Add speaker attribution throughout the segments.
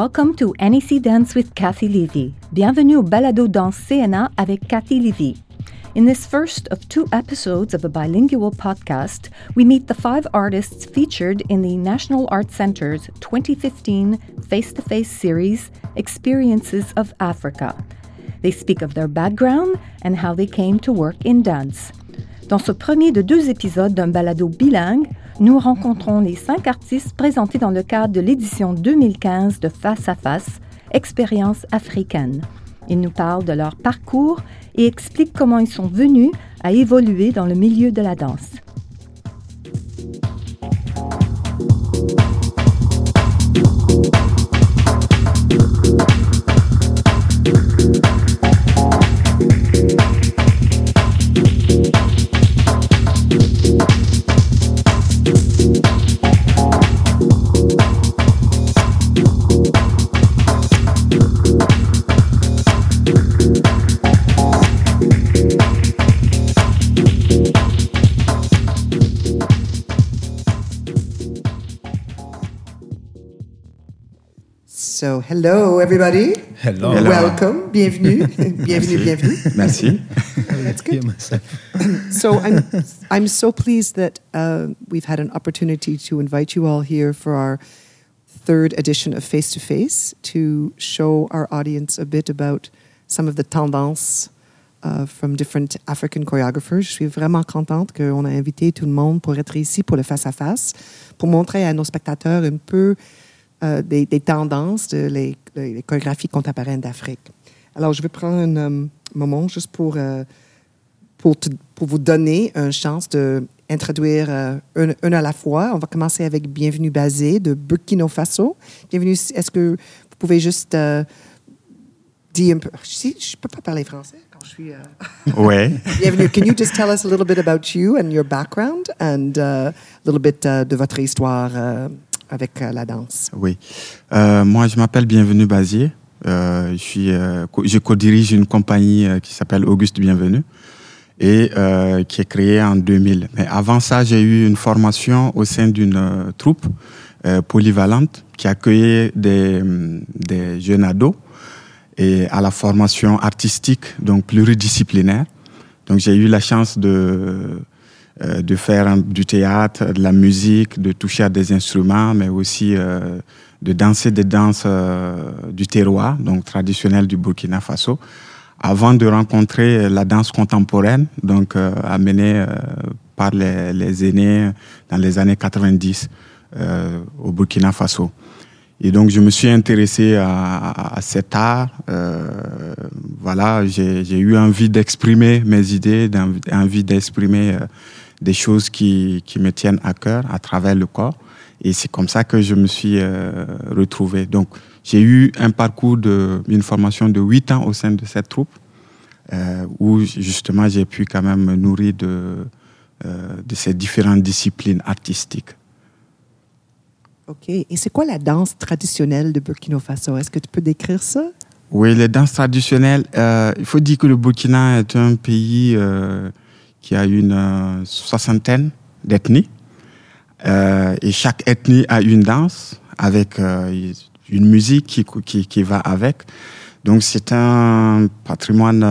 Speaker 1: Welcome to NAC Dance with Cathy Levy. Bienvenue au Balado Danse CNA avec Cathy Levy. In this first of two episodes of a bilingual podcast, we meet the five artists featured in the National Art Center's 2015 face to face series, Experiences of Africa. They speak of their background and how they came to work in dance. Dans ce premier de deux épisodes d'un balado bilingue, nous rencontrons les cinq artistes présentés dans le cadre de l'édition 2015 de Face à Face, Expérience africaine. Ils nous parlent de leur parcours et expliquent comment ils sont venus à évoluer dans le milieu de la danse.
Speaker 2: So, hello everybody.
Speaker 3: Hello.
Speaker 2: Welcome. Bienvenue. bienvenue, bienvenue.
Speaker 3: Merci.
Speaker 2: That's good. so I'm I'm so pleased that uh, we've had an opportunity to invite you all here for our third edition of Face to Face to show our audience a bit about some of the tendances uh, from different African choreographers. Je suis vraiment contente qu'on a invité tout le monde pour être ici pour le face à face, pour montrer à nos spectateurs un peu euh, des, des, tendances de les, les chorégraphies contemporaines d'Afrique. Alors, je vais prendre un um, moment juste pour, euh, pour, te, pour, vous donner une chance d'introduire euh, un, un, à la fois. On va commencer avec Bienvenue Basé de Burkina Faso. Bienvenue, est-ce que vous pouvez juste euh, dire un peu... Je ne peux pas parler français quand je suis...
Speaker 3: ouais.
Speaker 2: Bienvenue. Can you just tell us a little bit about you and your background and uh, a little bit uh, de votre histoire avec euh, la danse.
Speaker 3: Oui. Euh, moi, je m'appelle Bienvenu Bazier. Euh, je, co-dirige une compagnie qui s'appelle Auguste Bienvenu et qui est créée en 2000. Mais avant ça, j'ai eu une formation au sein d'une troupe polyvalente qui accueillait des, des jeunes ados et à la formation artistique, donc pluridisciplinaire. Donc j'ai eu la chance de euh, de faire du théâtre, de la musique, de toucher à des instruments, mais aussi euh, de danser des danses euh, du terroir, donc traditionnelles du Burkina Faso, avant de rencontrer la danse contemporaine, donc amenée par les, les, aînés dans les années 90 au Burkina Faso. Et donc, je me suis intéressé à, à, à cet art. Euh, voilà, j'ai eu envie d'exprimer mes idées, envie d'exprimer euh, des choses qui, qui, me tiennent à cœur à travers le corps. Et c'est comme ça que je me suis euh, retrouvé. Donc, j'ai eu un parcours de, une formation de huit ans au sein de cette troupe, euh, où justement j'ai pu quand même me nourrir de, euh, de ces différentes disciplines artistiques.
Speaker 2: OK. Et c'est quoi la danse traditionnelle de Burkina Faso? Est-ce que tu peux décrire ça?
Speaker 3: Oui, les danses traditionnelles, euh, il faut dire que le Burkina est un pays qui a une euh, soixantaine d'ethnies. Euh, et chaque ethnie a une danse avec euh, une musique qui, qui, qui, va avec. Donc c'est un patrimoine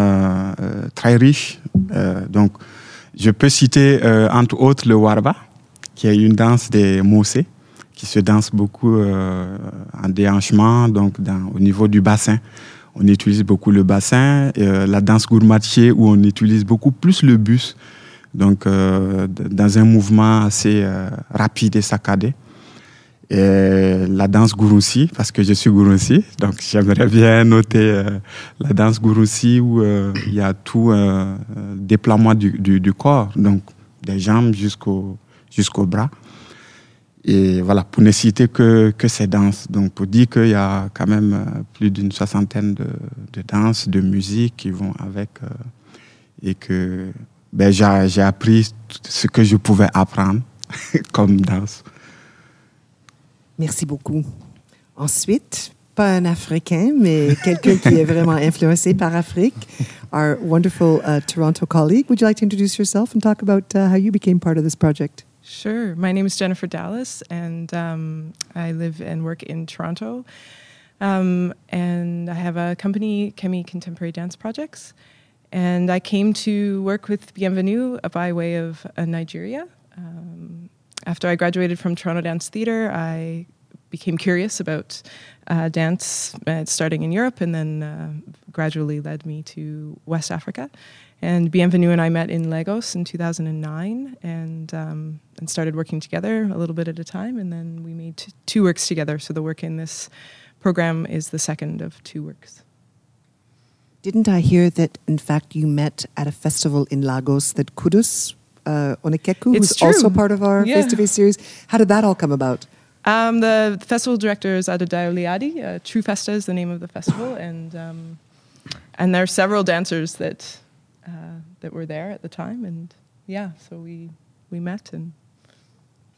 Speaker 3: très riche. donc je peux citer entre autres le Warba, qui est une danse des Moussés, qui se danse beaucoup en déhanchement, donc au niveau du bassin. On utilise beaucoup le bassin, euh, la danse gourmatier où on utilise beaucoup plus le bus, donc euh, dans un mouvement assez euh, rapide et saccadé. et la danse Gurunsi, parce que je suis Gurunsi. Donc, j'aimerais bien noter la danse Gurunsi où il y a tout déploiement du, du, corps, donc des jambes jusqu'au bras. Et voilà, pour ne citer que, que ces danses. Donc, pour dire qu'il y a quand même plus d'une soixantaine de, de, danses, de musiques qui vont avec. et que ben, j'ai appris ce que je pouvais apprendre comme danse.
Speaker 2: Merci beaucoup. Ensuite, pas un Africain, mais quelqu'un qui est vraiment influencé par Afrique, our wonderful uh, Toronto colleague. Would you like to introduce yourself and talk about uh, how you became part of this project?
Speaker 4: Sure. My name is Jennifer Dallas, and um, I live and work in Toronto. Um, and I have a company, Kemi Contemporary Dance Projects. And I came to work with Bienvenue by way of uh, Nigeria. Um, after I graduated from Toronto Dance Theatre, I became curious about uh, dance uh, starting in Europe and then uh, gradually led me to West Africa. And Bienvenue and I met in Lagos in 2009 and, um, and started working together a little bit at a time. And then we made t- two works together. So the work in this program is the second of two works.
Speaker 2: Didn't I hear that, in fact, you met at a festival in Lagos that Qudus uh, Onikeku, it's who's true. also part of our face to face series. How did that all come about?
Speaker 4: Um, the festival director is Adedayo Liadi. Uh, True Festa is the name of the festival, and um, and there are several dancers that uh, that were there at the time, and yeah, so we we met and.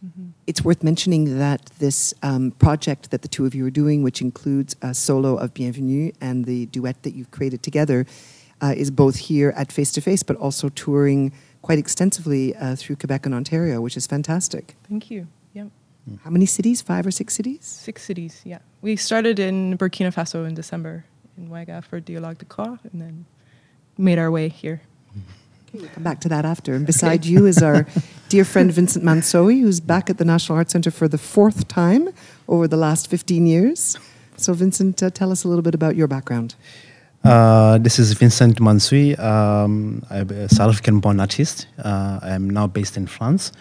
Speaker 2: Mm-hmm. It's worth mentioning that this um, project that the two of you are doing, which includes a solo of Bienvenue and the duet that you've created together, uh, is both here at Face to Face, but also touring quite extensively uh, through Quebec and Ontario, which is fantastic.
Speaker 4: Thank you. Yep.
Speaker 2: How many cities? Five or six cities?
Speaker 4: Six cities, yeah. We started in Burkina Faso in December in Ouaga for Dialogue de Corps and then made our way here.
Speaker 2: Okay, we'll come back to that after. And beside you is our dear friend Vincent Mantsoe, who's back at the National Arts Centre for the fourth time over the last 15 years. So, Vincent, uh, tell us a little bit about your background.
Speaker 5: Uh, this is Vincent Mantsoe. Um, I'm a South African born artist. Uh, I'm now based in France.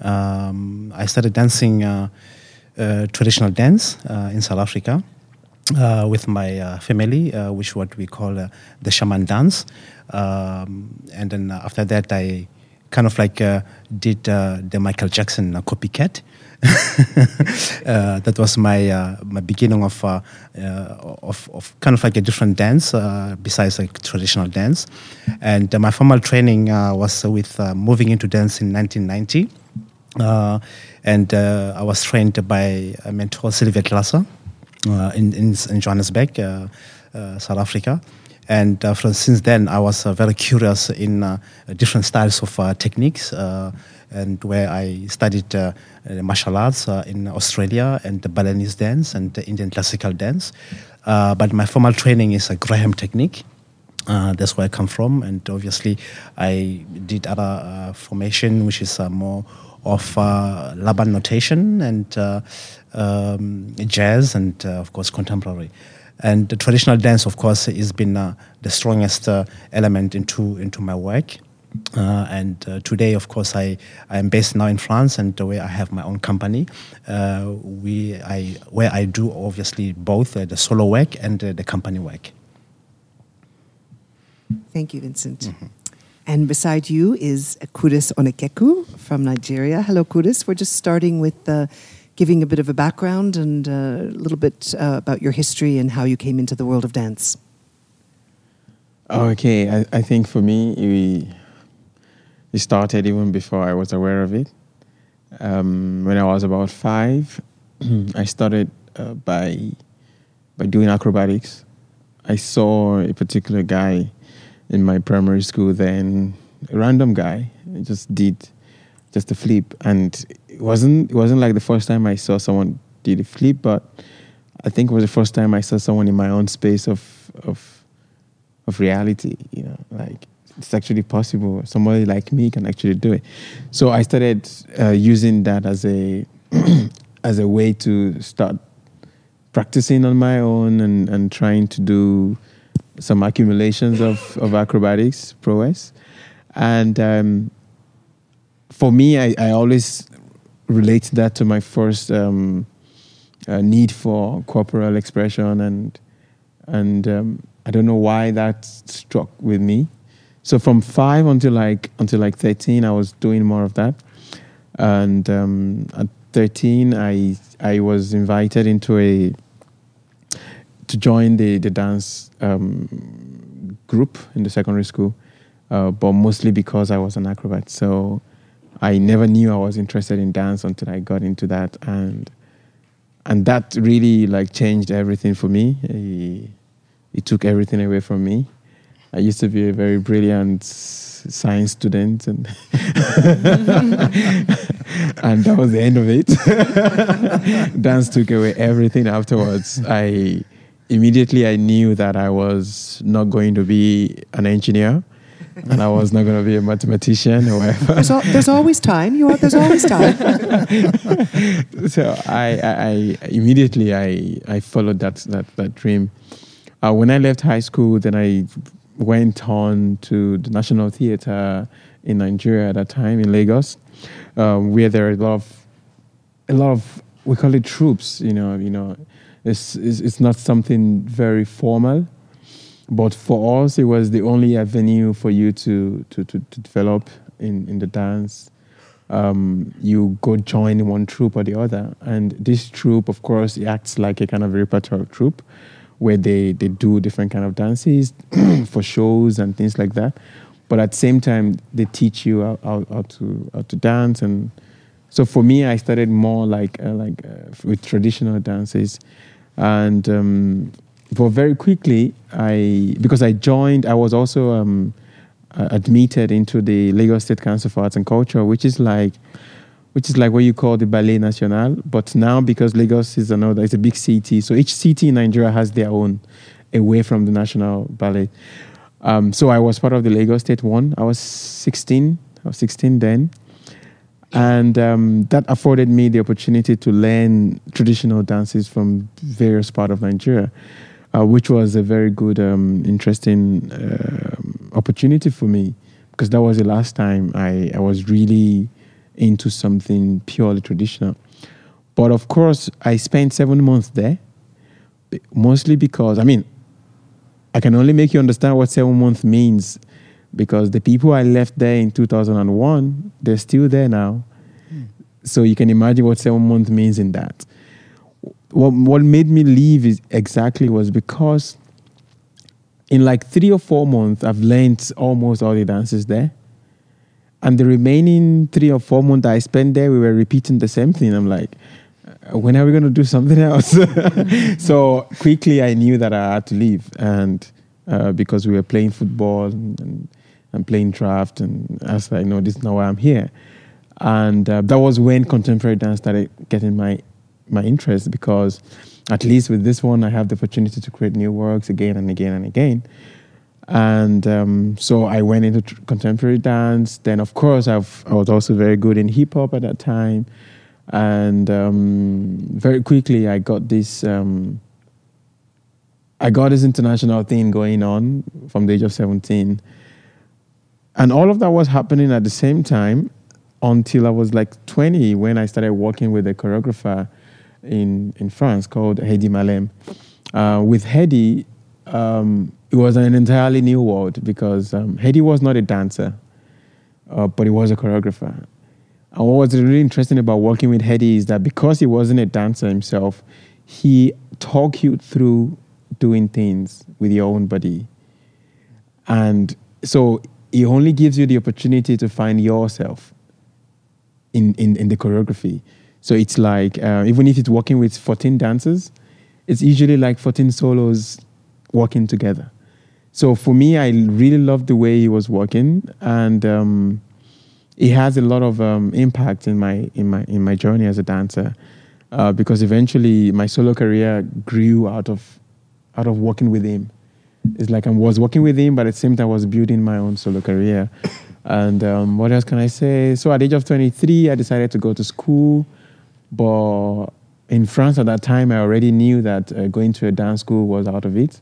Speaker 5: Um, I started dancing uh, uh traditional dance uh, in South Africa uh, with my family, which what we call the shaman dance. Um, and then after that, I kind of like did the Michael Jackson copycat. uh, that was my uh, my beginning of, uh, uh, of, of kind of like a different dance uh, besides like traditional dance, and my formal training was with moving into dance in 1990, and I was trained by a mentor Sylvia Glasser in, in, in Johannesburg, South Africa and uh, from, since then I was uh, very curious in uh, different styles of techniques and where I studied uh, uh, martial arts uh, in Australia and the Balinese dance and Indian classical dance. but my formal training is a Graham technique. that's where I come from, and obviously I did other formation, which is more of uh, Laban notation and uh, um, jazz and uh, of course contemporary. And the traditional dance, of course, has been the strongest element into into my work. Uh, and uh, today, of course, I, I am based now in France, and where I have my own company, uh, we I where I do obviously both uh, the solo work and uh, the company work.
Speaker 2: Thank you, Vincent. Mm-hmm. And beside you is Qudus Onikeku from Nigeria. Hello, Qudus. We're just starting with uh, giving a bit of a background and a little bit about your history and how you came into the world of dance.
Speaker 6: Okay, I, I think for me, it started even before I was aware of it. Um, when I was about five, I started uh, by by doing acrobatics. I saw a particular guy in my primary school then, a random guy, just did just a flip, and it wasn't it wasn't like the first time I saw someone did a flip, but I think it was the first time I saw someone in my own space of of of reality. You know, like it's actually possible. Somebody like me can actually do it. So I started uh, using that as a as a way to start practicing on my own and, and trying to do some accumulations of, of acrobatics prowess. And um, for me, I, I always relate that to my first um, a need for corporal expression, and and um, I don't know why that struck with me. So from five until like until like thirteen, I was doing more of that, and um, at thirteen, I I was invited into a to join the the dance um, group in the secondary school, uh, but mostly because I was an acrobat. So I never knew I was interested in dance until I got into that, and and that really like changed everything for me. It, it took everything away from me. I used to be a very brilliant science student, and and that was the end of it. dance took away everything afterwards. I immediately I knew that I was not going to be an engineer and I was not going to be a mathematician or whatever.
Speaker 2: There's, al- there's always time. You are, there's always time.
Speaker 6: so I, I, I, immediately I, I followed that that that dream. Uh, when I left high school, then I went on to the National Theatre in Nigeria at that time in Lagos, um, where there are a lot of a lot of we call it troops. You know, you know, it's it's, it's not something very formal but for us, it was the only avenue for you to to, to, to develop in, in the dance. Um, you go join one troupe or the other, and this troupe, of course, acts like a kind of repertoire troupe, where they they do different kind of dances for shows and things like that. But at the same time, they teach you how, how, how to how to dance, and so for me, I started more like uh, like uh, with traditional dances, and um, but very quickly, I because I joined, I was also um, uh, admitted into the Lagos State Council for Arts and Culture, which is like which is like what you call the Ballet National. But now because Lagos is another, it's a big city, so each city in Nigeria has their own away from the national ballet. Um, so I was part of the Lagos State one. I was 16. I was 16 then. And um, that afforded me the opportunity to learn traditional dances from various parts of Nigeria uh, which was a very good, um, interesting uh, opportunity for me because that was the last time I, I was really into something purely traditional. But of course, I spent seven months there, mostly because, I mean, I can only make you understand what seven months means because the people I left there in 2001, they're still there now. Mm. So you can imagine what seven months means in that what what made me leave is exactly was because in like three or four months I've learned almost all the dances there. And the remaining three or four months I spent there, we were repeating the same thing. I'm like, uh, when are we going to do something else? so quickly I knew that I had to leave. And uh, because we were playing football and, and, and, playing draft, and I was like, no, this is not why I'm here. And uh, that was when contemporary dance started getting my my interest because at least with this one, I have the opportunity to create new works again and again and again. And um, so I went into tr- contemporary dance. Then, of course, I've, I was also very good in hip hop at that time. And um, very quickly, I got this. Um, I got this international thing going on from the age of 17. And all of that was happening at the same time until I was like 20 when I started working with a choreographer in, in France called Heddy Maalem. Uh, with Heddy, um, it was an entirely new world because um, Heddy was not a dancer, uh, but he was a choreographer. And what was really interesting about working with Heddy is that because he wasn't a dancer himself, he talked you through doing things with your own body. And so he only gives you the opportunity to find yourself in, in, in the choreography. So it's like, uh, even if it's working with 14 dancers, it's usually like 14 solos working together. So for me, I really loved the way he was working, and um, it has a lot of um, impact in my in my in my journey as a dancer, uh, because eventually my solo career grew out of out of working with him. It's like I was working with him, but at the same time I was building my own solo career. And um, what else can I say? So at the age of 23, I decided to go to school. But in France at that time, I already knew that uh, going to a dance school was out of it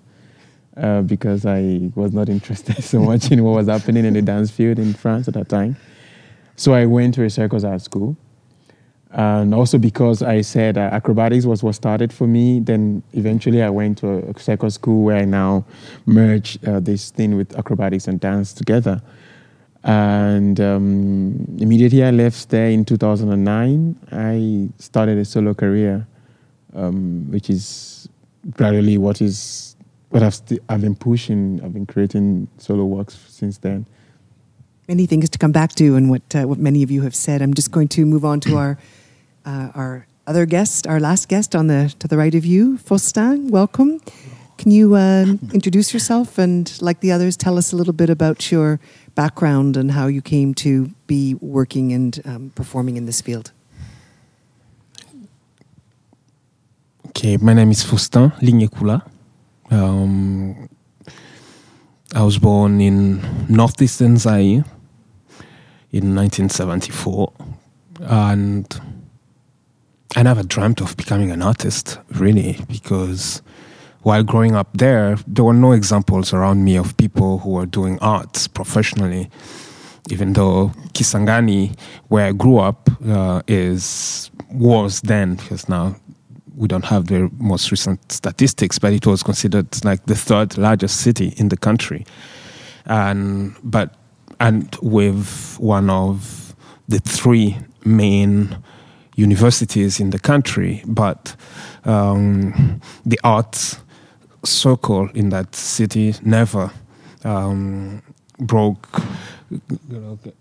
Speaker 6: uh, because I was not interested so much in what was happening in the dance field in France at that time. So I went to a circus art school. And also because I said uh, acrobatics was what started for me. Then eventually I went to a circus school where I now merge uh, this thing with acrobatics and dance together. And um, immediately I left there in 2009, I started a solo career, um, which is gradually what is what I've, st- I've been pushing. I've been creating solo works since then.
Speaker 2: Many things to come back to, and what uh, what many of you have said. I'm just going to move on to our uh, our other guest, our last guest on the to the right of you, Faustin. Welcome. Can you uh, introduce yourself and, like the others, tell us a little bit about your background and how you came to be working and um, performing in this field?
Speaker 7: Okay, my name is Faustin Linyekula. Um, I was born in northeastern Zaire in 1974, and I never dreamt of becoming an artist, really, because while growing up there, there were no examples around me of people who were doing arts professionally. Even though Kisangani, where I grew up, uh, is was then because now we don't have the most recent statistics, but it was considered like the third largest city in the country, and but and with one of the three main universities in the country, but um, the arts circle in that city never um, broke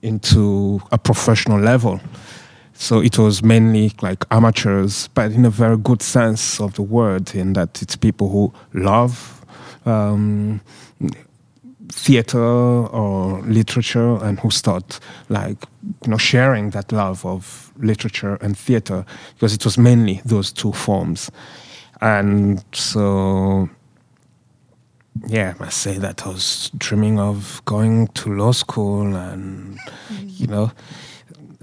Speaker 7: into a professional level. So it was mainly like amateurs, but in a very good sense of the word, in that it's people who love um, theater or literature and who start like you know sharing that love of literature and theater because it was mainly those two forms, and so yeah, I must say that I was dreaming of going to law school and, mm-hmm. you know,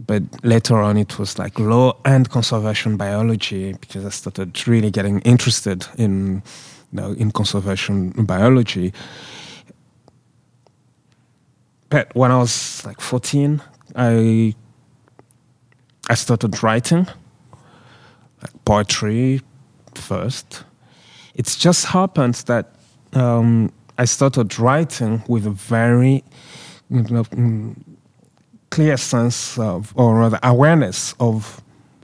Speaker 7: but later on it was like law and conservation biology because I started really getting interested in, you know, in conservation biology. But when I was like 14, I I started writing like poetry first. It just happened that um, I started writing with a very you know, mm, clear sense of, or rather awareness of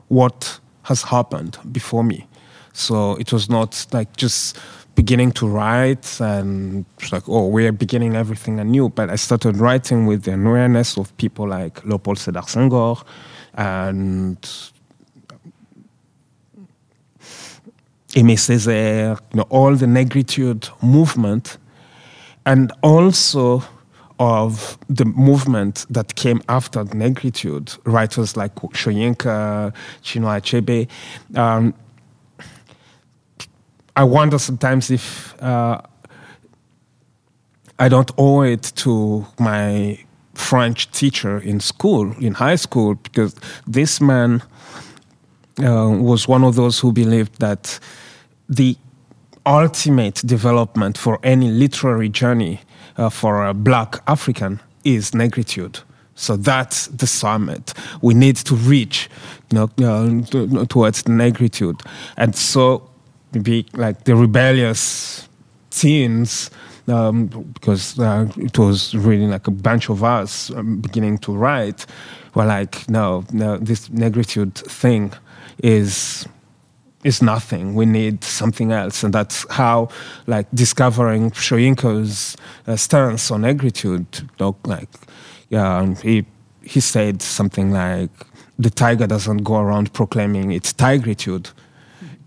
Speaker 7: what has happened before me. So it was not like just beginning to write and it's like, oh, we're beginning everything anew. But I started writing with the awareness of people like Leopold Sedar Senghor and Aimé Césaire, you know, all the negritude movement, and also of the movement that came after negritude, writers like Soyinka, Chinua Achebe. Um, I wonder sometimes if uh, I don't owe it to my French teacher in school, in high school, because this man uh, was one of those who believed that the ultimate development for any literary journey uh, for a black African is negritude. So that's the summit. We need to reach you know, uh, towards negritude. And so, be like the rebellious teens, um, because uh, it was really like a bunch of us um, beginning to write, were like, no, no, this negritude thing is is nothing. We need something else, and that's how, like, discovering Soyinka's uh, stance on negritude. Like, yeah, he he said something like, "The tiger doesn't go around proclaiming its tigritude."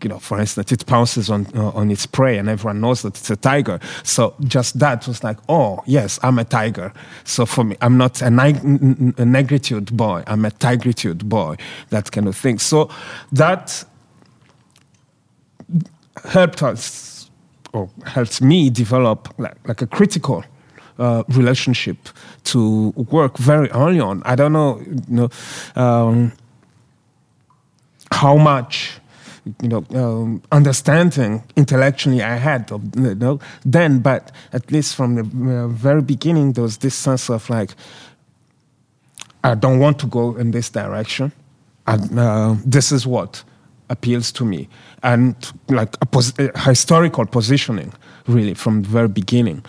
Speaker 7: You know, for instance, it pounces on uh, on its prey, and everyone knows that it's a tiger. So just that was like, oh yes, I'm a tiger. So for me, I'm not a, a negritude boy. I'm a tigritude boy. That kind of thing. So that helped us or helped me develop like, like a critical uh, relationship to work very early on. I don't know, you know, um, how much you know um, understanding intellectually I had of you know then, but at least from the uh, very beginning, there was this sense of like, I don't want to go in this direction. and uh, this is what appeals to me, and like a, pos- a historical positioning, really from the very beginning.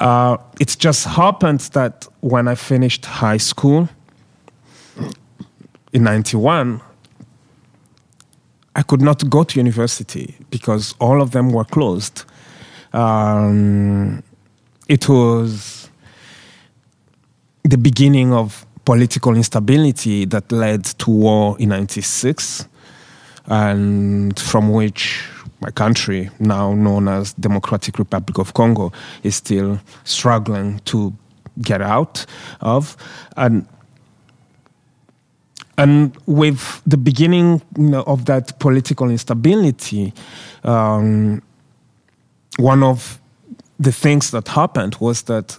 Speaker 7: Uh, it's just happened that when I finished high school in '91, I could not go to university because all of them were closed. Um, it was the beginning of political instability that led to war in 96 and from which my country now known as democratic republic of congo is still struggling to get out of and and with the beginning you know, of that political instability um, one of the things that happened was that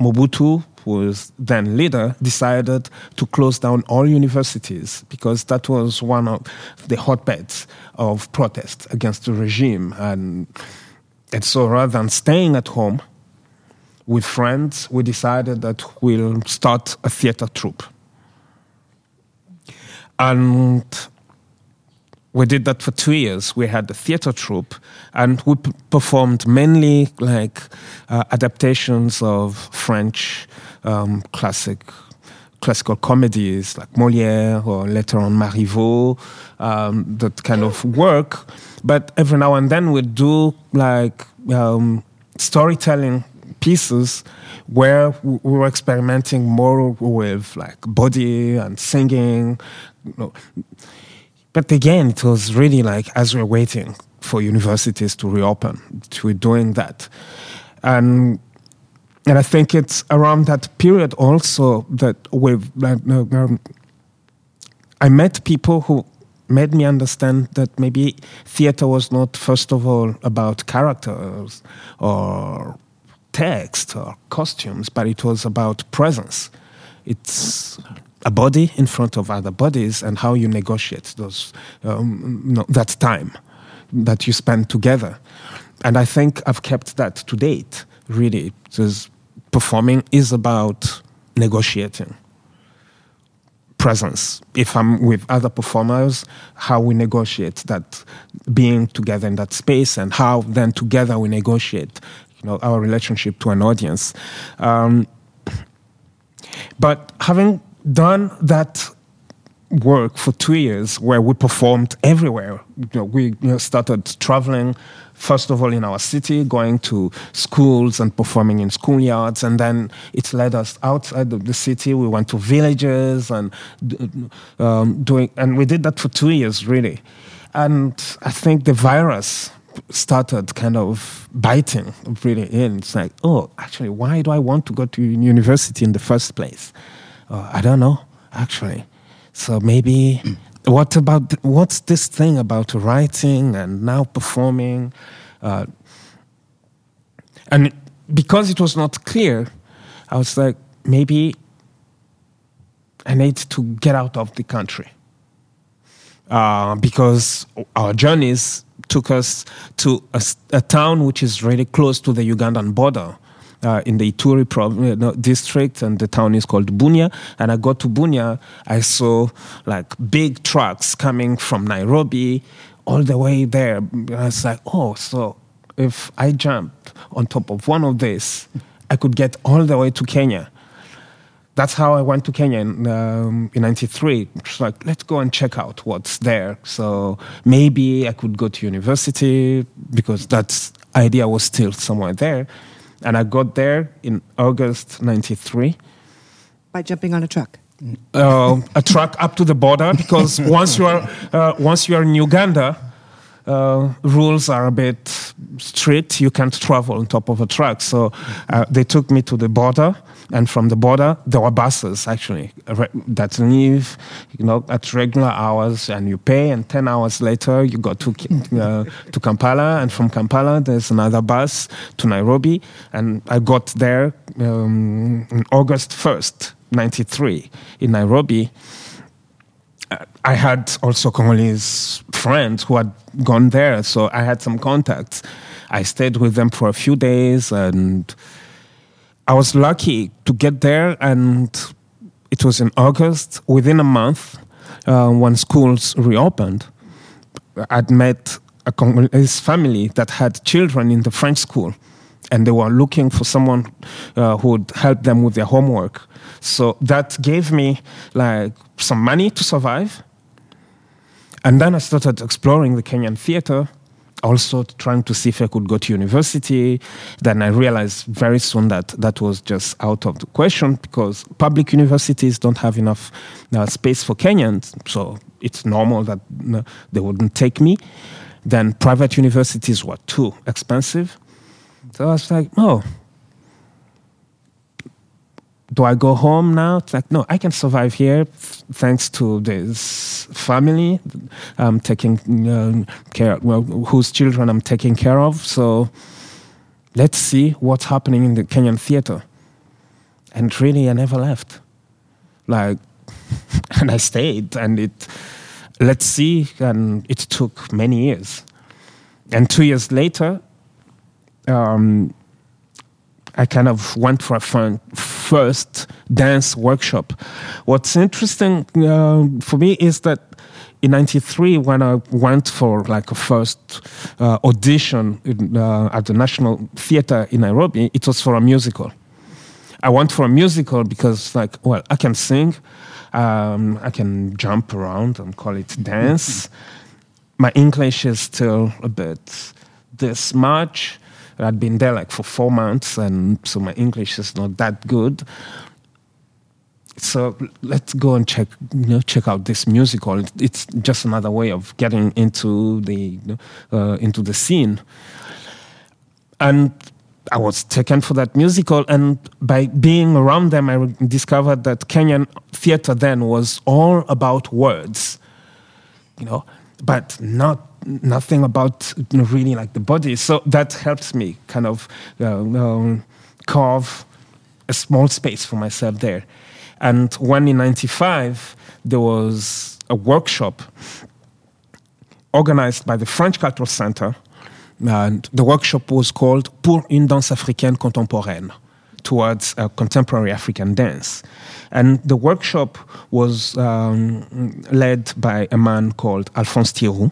Speaker 7: mobutu who was then leader, decided to close down all universities because that was one of the hotbeds of protest against the regime. And, and so rather than staying at home with friends, we decided that we'll start a theater troupe. And we did that for two years. We had a theater troupe, and we p- performed mainly like uh, adaptations of French um, classic classical comedies like Molière or later on Marivaux, um, that kind of work. But every now and then we do like um, storytelling pieces where we were experimenting more with like body and singing. Know. But again, it was really like as we we're waiting for universities to reopen, to doing that. And and I think it's around that period also that with um, I met people who made me understand that maybe theater was not first of all about characters or text or costumes, but it was about presence. It's a body in front of other bodies and how you negotiate those um, no, that time that you spend together. And I think I've kept that to date. Really, because performing is about negotiating presence. If I'm with other performers, how we negotiate that being together in that space, and how then together we negotiate, you know, our relationship to an audience. Um, but having done that work for two years, where we performed everywhere, you know, we you know, started traveling first of all in our city, going to schools and performing in schoolyards, and then it led us outside of the city. We went to villages and um, doing, and we did that for two years really. And I think the virus started kind of biting really in. It's like, oh, actually, why do I want to go to university in the first place? Uh, I don't know, actually. So maybe what about what's this thing about writing and now performing? Uh, and because it was not clear i was like maybe i need to get out of the country. Uh, because our journeys took us to a, a, town which is really close to the ugandan border uh, in the Ituri uh, district, and the town is called Bunia. And I got to Bunia, I saw like big trucks coming from Nairobi all the way there. And I was like, oh, so if I jumped on top of one of these, I could get all the way to Kenya. That's how I went to Kenya in, um, in 93. It's like, let's go and check out what's there. So maybe I could go to university because that idea was still somewhere there. And I got there in August 93.
Speaker 2: By jumping on a truck?
Speaker 7: Uh, a truck up to the border because once you are, uh, once you are in Uganda, uh, rules are a bit strict. You can't travel on top of a truck. So uh, they took me to the border, and from the border there were buses actually that leave, you know, at regular hours, and you pay. And ten hours later, you go to uh, to Kampala, and from Kampala there's another bus to Nairobi. And I got there um, August first, '93, in Nairobi. I had also Congolese friends who had gone there, so I had some contacts. I stayed with them for a few days, and I was lucky to get there. And it was in August. Within a month, uh, when schools reopened, I'd met a, his family that had children in the French school, and they were looking for someone uh, who would help them with their homework. So that gave me like some money to survive. And then I started exploring the Kenyan theater, also trying to see if I could go to university. Then I realized very soon that that was just out of the question because public universities don't have enough uh, space for Kenyans. So it's normal that uh, they wouldn't take me. Then private universities were too expensive. So I was like, oh, do I go home now? It's like, no, I can survive here thanks to this family I'm taking uh, care well, whose children I'm taking care of. So let's see what's happening in the Kenyan theater. And really, I never left. Like, and I stayed, and it, let's see, and it took many years. And two years later, um, I kind of went for a fun, first dance workshop. What's interesting uh, for me is that in '93, when I went for like a first uh, audition in, uh, at the National Theatre in Nairobi, it was for a musical. I went for a musical because, like, well, I can sing, um, I can jump around and call it dance. My English is still a bit this much I'd been there like for four months, and so my English is not that good. So let's go and check, you know, check out this musical. It's just another way of getting into the uh, into the scene. And I was taken for that musical, and by being around them, I discovered that Kenyan theater then was all about words, you know, but not nothing about you know, really like the body. So that helps me kind of uh, um, carve a small space for myself there. And when in 95, there was a workshop organized by the French Cultural Center. And the workshop was called Pour une danse africaine contemporaine, towards a contemporary African dance. And the workshop was um, led by a man called Alphonse Tierou,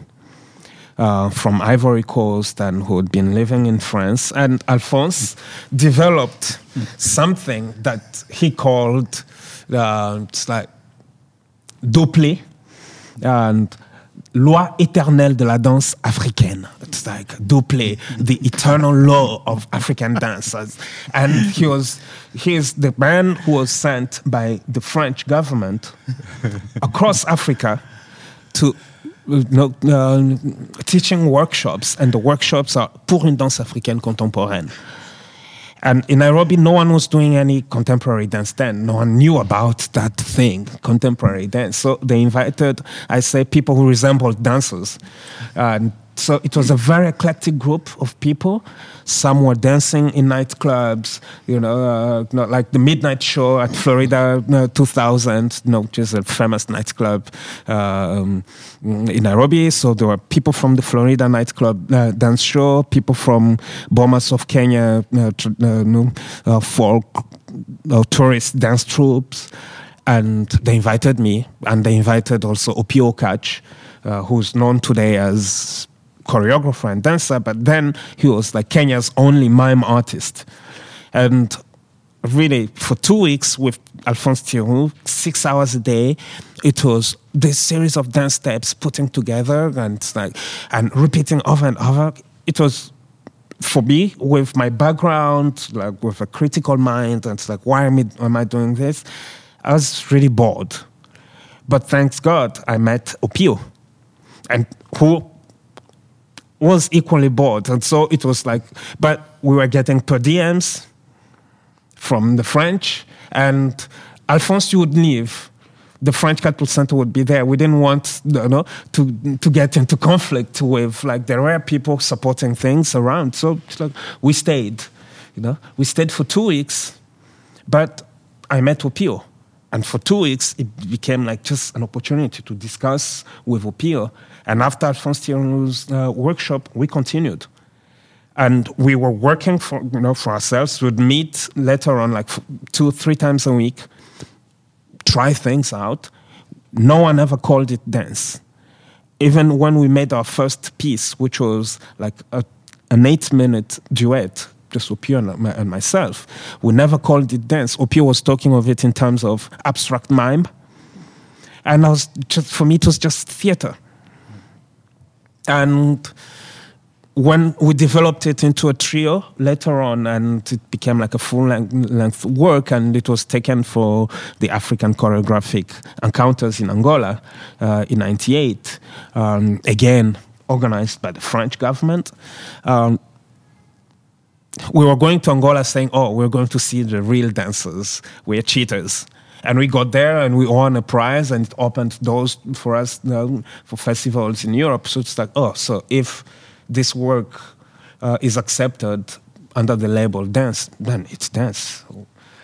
Speaker 7: uh, from Ivory Coast and who had been living in France. And Alphonse developed something that he called uh, it's like Dooplé and loi éternelle de la danse africaine. It's like Dooplé, the eternal law of African dancers. And he was he's the man who was sent by the French government across Africa to no, uh, teaching workshops, and the workshops are pour une danse africaine contemporaine. And in Nairobi, no one was doing any contemporary dance then. No one knew about that thing, contemporary dance. So they invited, I say, people who resembled dancers. So it was a very eclectic group of people. Some were dancing in nightclubs, you know, uh, like the Midnight Show at Florida uh, 2000, you know, which is a famous nightclub um, in Nairobi. So there were people from the Florida nightclub uh, dance show, people from Bomas of Kenya, uh, uh, uh, folk tourist dance troops. And they invited me, and they invited also Opiyo Okach, who's known today as choreographer and dancer, but then he was like Kenya's only mime artist. And really, for two weeks with Alphonse Tierou, six hours a day, it was this series of dance steps putting together and like and repeating over and over. It was for me with my background, like with a critical mind, and it's like, why am I, am I doing this? I was really bored. But thanks God, I met Opiyo, and who was equally bored. And so it was like, but we were getting per diems from the French, and Alphonse would leave. The French Cultural Center would be there. We didn't want you know, to, to get into conflict with, like, there were people supporting things around. So like, we stayed, you know. We stayed for two weeks, but I met Opiyo. And for two weeks, it became like just an opportunity to discuss with Opiyo and after Alphonse uh, workshop, we continued. And we were working for, you know, for ourselves. We'd meet later on, like two, three times a week, try things out. no one ever called it dance. Even when we made our first piece, which was like a, an eight minute duet, just Opiyo and, and myself, we never called it dance. Opiyo was talking of it in terms of abstract mime. And I was just, for me, it was just theater. And when we developed it into a trio later on, and it became like a full length work, and it was taken for the African choreographic encounters in Angola uh, in '98. Um, again, organized by the French government. Um, we were going to Angola saying, "Oh, we're going to see the real dancers. We're cheaters." And we got there and we won a prize, and it opened doors for us for festivals in Europe. So it's like, oh, so if this work uh, is accepted under the label dance, then it's dance.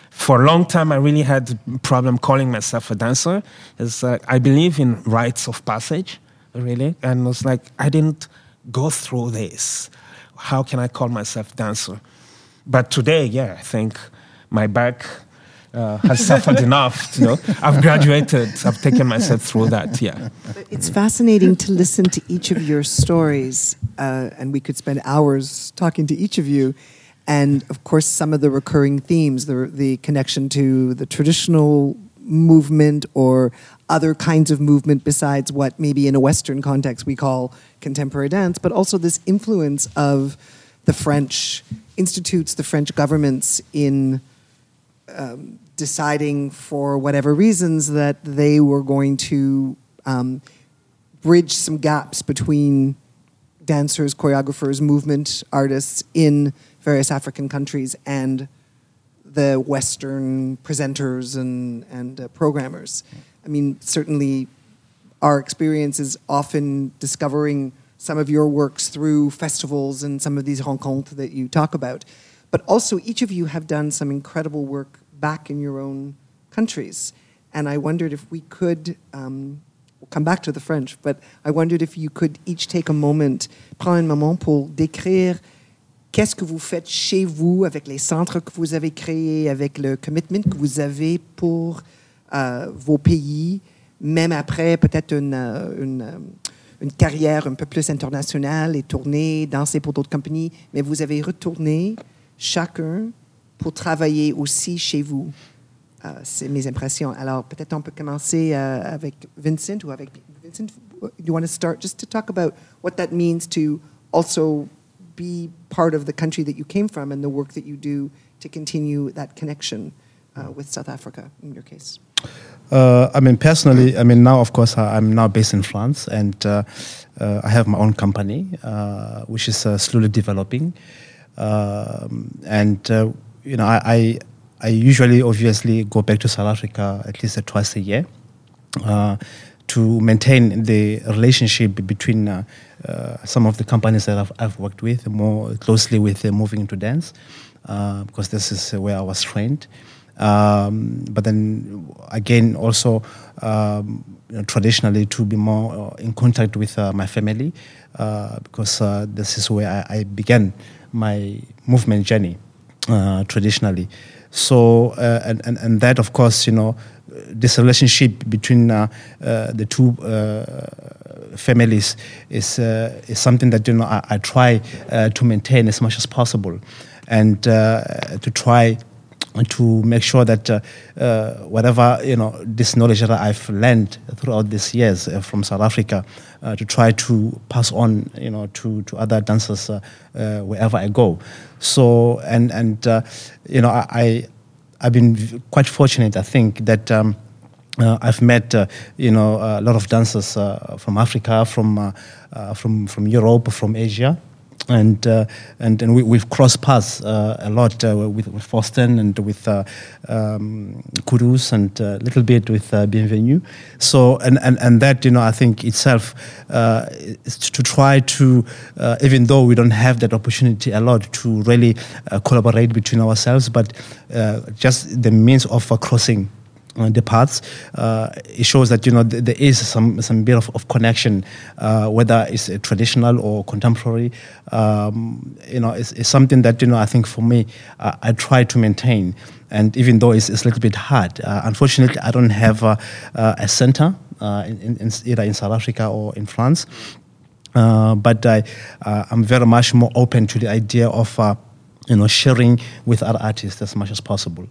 Speaker 7: For a long time, I really had a problem calling myself a dancer. It's, uh, I believe in rites of passage, really, and it's like I didn't go through this. How can I call myself dancer? But today, yeah, I think my back uh, has suffered enough. You know, I've graduated. I've taken myself through that. Yeah,
Speaker 2: it's fascinating to listen to each of your stories, uh, and we could spend hours talking to each of you. And of course, some of the recurring themes, the the connection to the traditional movement or other kinds of movement besides what maybe in a Western context we call contemporary dance, but also this influence of the French institutes, the French governments in um, deciding for whatever reasons that they were going to um, bridge some gaps between dancers, choreographers, movement artists in various African countries and the Western presenters and, and uh, programmers. I mean, certainly our experience is often discovering some of your works through festivals and some of these rencontres that you talk about. But also, each of you have done some incredible work back in your own countries. And I wondered if we could, um, come back to the French, but I wondered if you could each take a moment, prendre un moment pour décrire qu'est-ce que vous faites chez vous avec les centres que vous avez créés, avec le commitment que vous avez pour euh, vos pays, même après peut-être une, euh, une, euh, une, carrière un peu plus internationale et tourner, danser pour d'autres compagnies, mais vous avez retourné chacun pour travailler aussi chez vous. Euh, c'est mes impressions. Alors, peut-être on peut commencer euh, avec Vincent ou avec Vincent. Do you want to start just to talk about what that means to also be part of the country that you came from and the work that you do to continue that connection uh, with South Africa in your case?
Speaker 5: Uh, I mean, personally, I mean, now, of course, I'm now based in France and uh, uh I have my own company, uh, which is slowly developing. Um, and you know, I, I, I usually obviously go back to South Africa at least twice a year uh, to maintain the relationship between uh, uh, some of the companies that I've, I've worked with more closely with moving into dance uh, because this is where I was trained. Um, but then again, also um, you know, traditionally to be more uh, in contact with uh, my family because this is where I, I began my movement journey. Uh, traditionally. So, uh, and, and, and that, of course, you know, this relationship between uh, uh the two uh, families is, is something that, you know, I, I try to maintain as much as possible and to try to make sure that uh, uh, whatever you know this knowledge that I've learned throughout these years uh, from South Africa, uh, to try to pass on you know to to other dancers uh, uh, wherever I go. So and and you know I I've been quite fortunate. I think that. Um, I've met, you know, a lot of dancers from Africa, from from from Europe, from Asia, and uh, and and we, have crossed paths uh, a lot uh, with, with and with uh, um, Qudus and a little bit with uh, Bienvenue. So and, and and that you know I think itself uh, to try to even though we don't have that opportunity a lot to really collaborate between ourselves, but just the means of crossing uh, the paths, uh, it shows that you know th- there is some some bit of, of connection, uh, whether it's traditional or contemporary. Um, you know, it's, it's, something that you know I think for me uh, I try to maintain, and even though it's, it's a little bit hard, uh, unfortunately I don't have a center uh, in, in, either in South Africa or in France. Uh, but I, uh, I'm very much more open to the idea of uh, you know sharing with other artists as much as possible.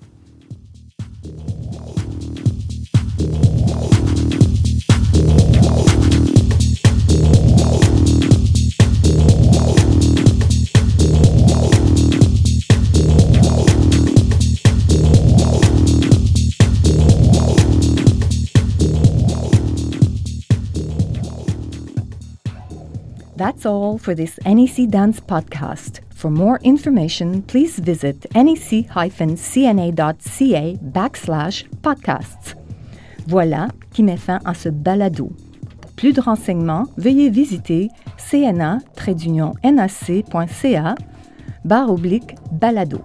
Speaker 1: That's all for this NEC Dance podcast. For more information, please visit nec-cna.ca backslash podcasts. Voilà qui met fin à ce balado. Pour plus de renseignements, veuillez visiter cna-nac.ca barre oblique balado.